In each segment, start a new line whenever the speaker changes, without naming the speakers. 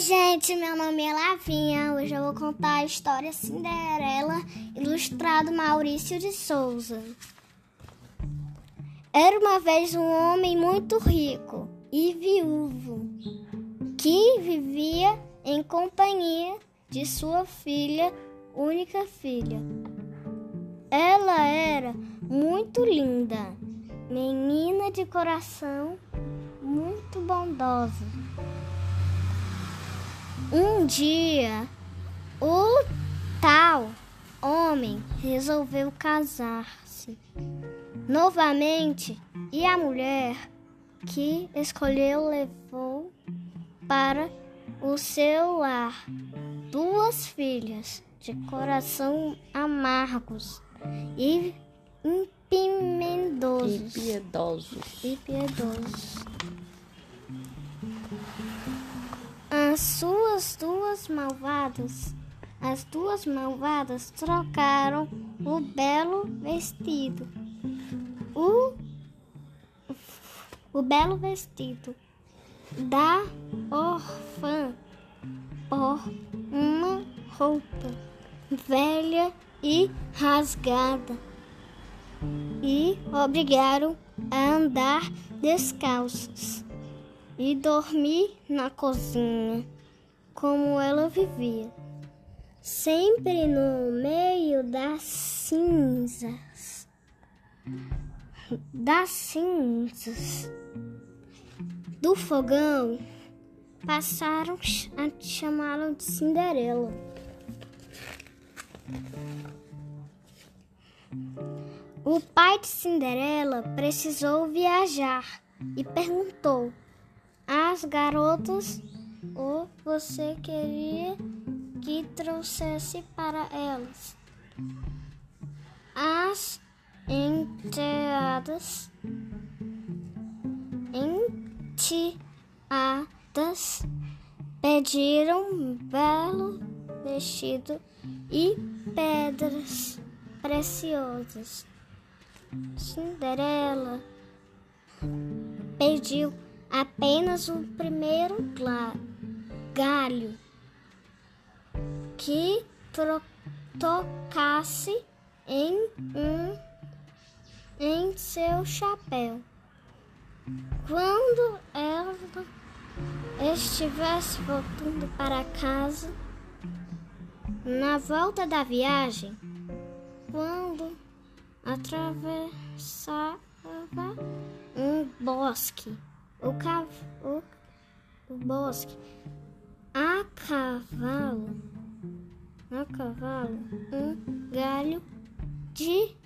gente, meu nome é Lavinha. Hoje eu vou contar a história Cinderela, ilustrado Maurício de Souza. Era uma vez um homem muito rico e viúvo que vivia em companhia de sua filha, única filha. Ela era muito linda, menina de coração, muito bondosa. Um dia, o tal homem resolveu casar-se novamente e a mulher que escolheu levou para o seu lar duas filhas de coração amargos e impiedosos.
E piedosos.
E piedosos. As duas malvadas, as duas malvadas trocaram o belo vestido, o, o belo vestido da orfã por uma roupa velha e rasgada e obrigaram a andar descalços e dormi na cozinha, como ela vivia, sempre no meio das cinzas. Das cinzas do fogão, passaram a chamá-la de Cinderela. O pai de Cinderela precisou viajar e perguntou as garotas ou você queria que trouxesse para elas. As enteadas, enteadas pediram belo vestido e pedras preciosas. Cinderela pediu apenas o primeiro galho que tocasse em um em seu chapéu. Quando ela estivesse voltando para casa, na volta da viagem, quando atravessava um bosque, o, cav o, o bosque cavalo, cavalo, um galho de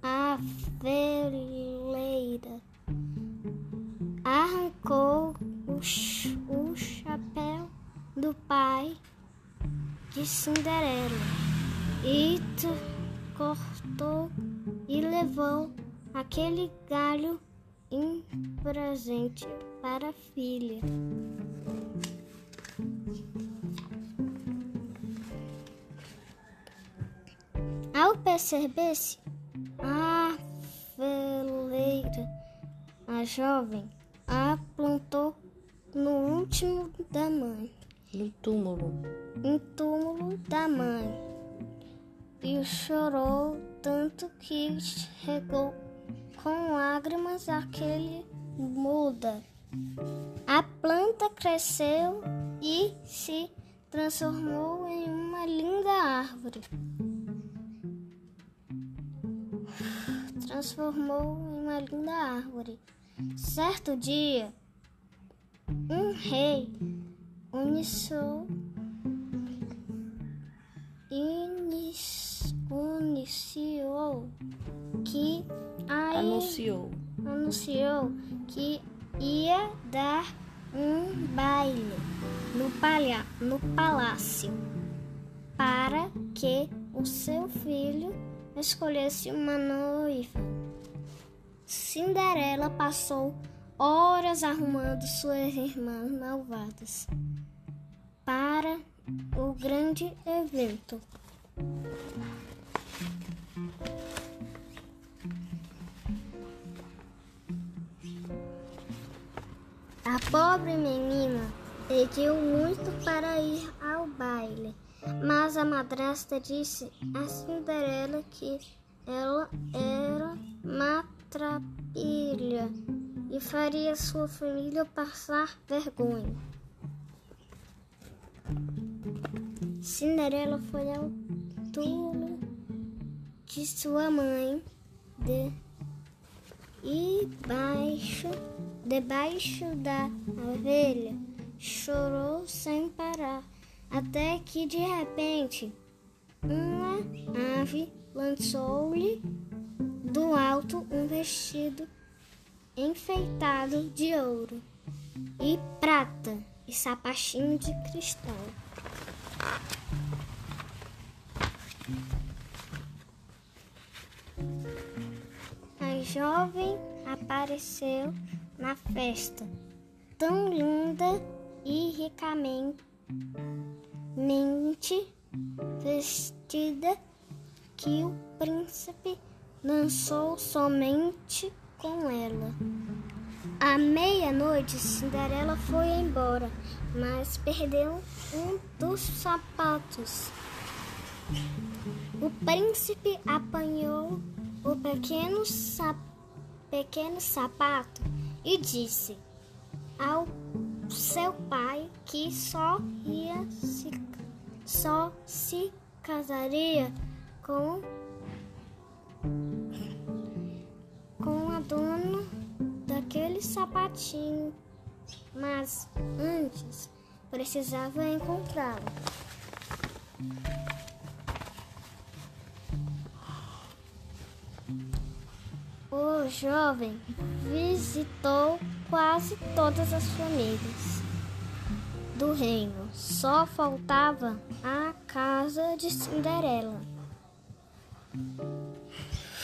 aveleira. Arrancou o, o chapéu do pai de Cinderela e cortou e levou aquele galho em presente para a filha. Ao perceber-se a veleira, a jovem a plantou no último da mãe.
No túmulo.
No túmulo da mãe. E chorou tanto que regou com lágrimas aquele muda. A planta cresceu e se transformou em uma linda árvore. Transformou em uma linda árvore. Certo dia, um rei iniciou, iniciou que
anunciou
anunciou que ia dar um baile no, palha, no palácio para que o seu filho escolhesse uma noiva. Cinderela passou horas arrumando suas irmãs malvadas para o grande evento. A pobre menina pediu muito para ir mas a madrasta disse a Cinderela que ela era matrapilha e faria sua família passar vergonha. Cinderela foi ao túmulo de sua mãe de, e baixo, debaixo da ovelha chorou sem parar, até que de repente uma ave lançou-lhe do alto um vestido enfeitado de ouro e prata e sapatinho de cristal. A jovem apareceu na festa, tão linda e ricamente vestida que o príncipe dançou somente com ela. À meia-noite, Cinderela foi embora, mas perdeu um dos sapatos. O príncipe apanhou o pequeno, sa pequeno sapato e disse ao seu pai que só ia se, só se casaria com com a dona daquele sapatinho, mas antes precisava encontrá-lo. O jovem visitou quase todas as famílias do reino. Só faltava a casa de Cinderela.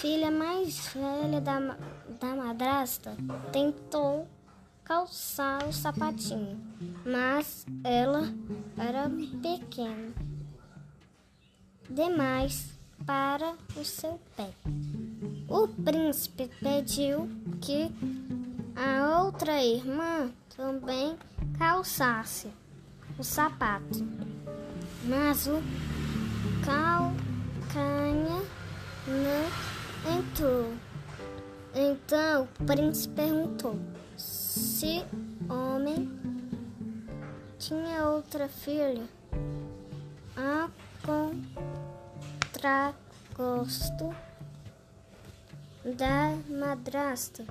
Filha mais velha da, da madrasta tentou calçar o sapatinho, mas ela era pequena demais para o seu pé. O príncipe pediu que a outra irmã também calçasse o sapato, mas o calcanha não entrou. Então o príncipe perguntou se homem tinha outra filha a contragosto da madrasta.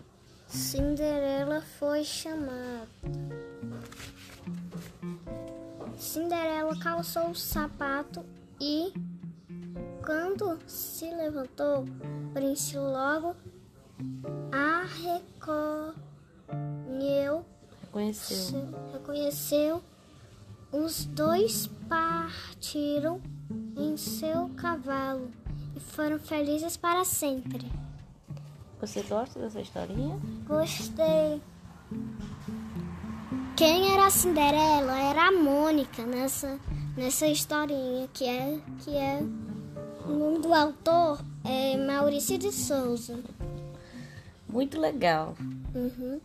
Cinderela foi chamada. Cinderela calçou o sapato e, quando se levantou, o príncipe logo a reconheceu.
Reconheceu.
reconheceu. Os dois partiram em seu cavalo e foram felizes para sempre.
Você gosta dessa historinha?
Gostei. Quem era a Cinderela era a Mônica nessa, nessa historinha, que é, que é. O nome do autor é Maurício de Souza.
Muito legal.
Uhum.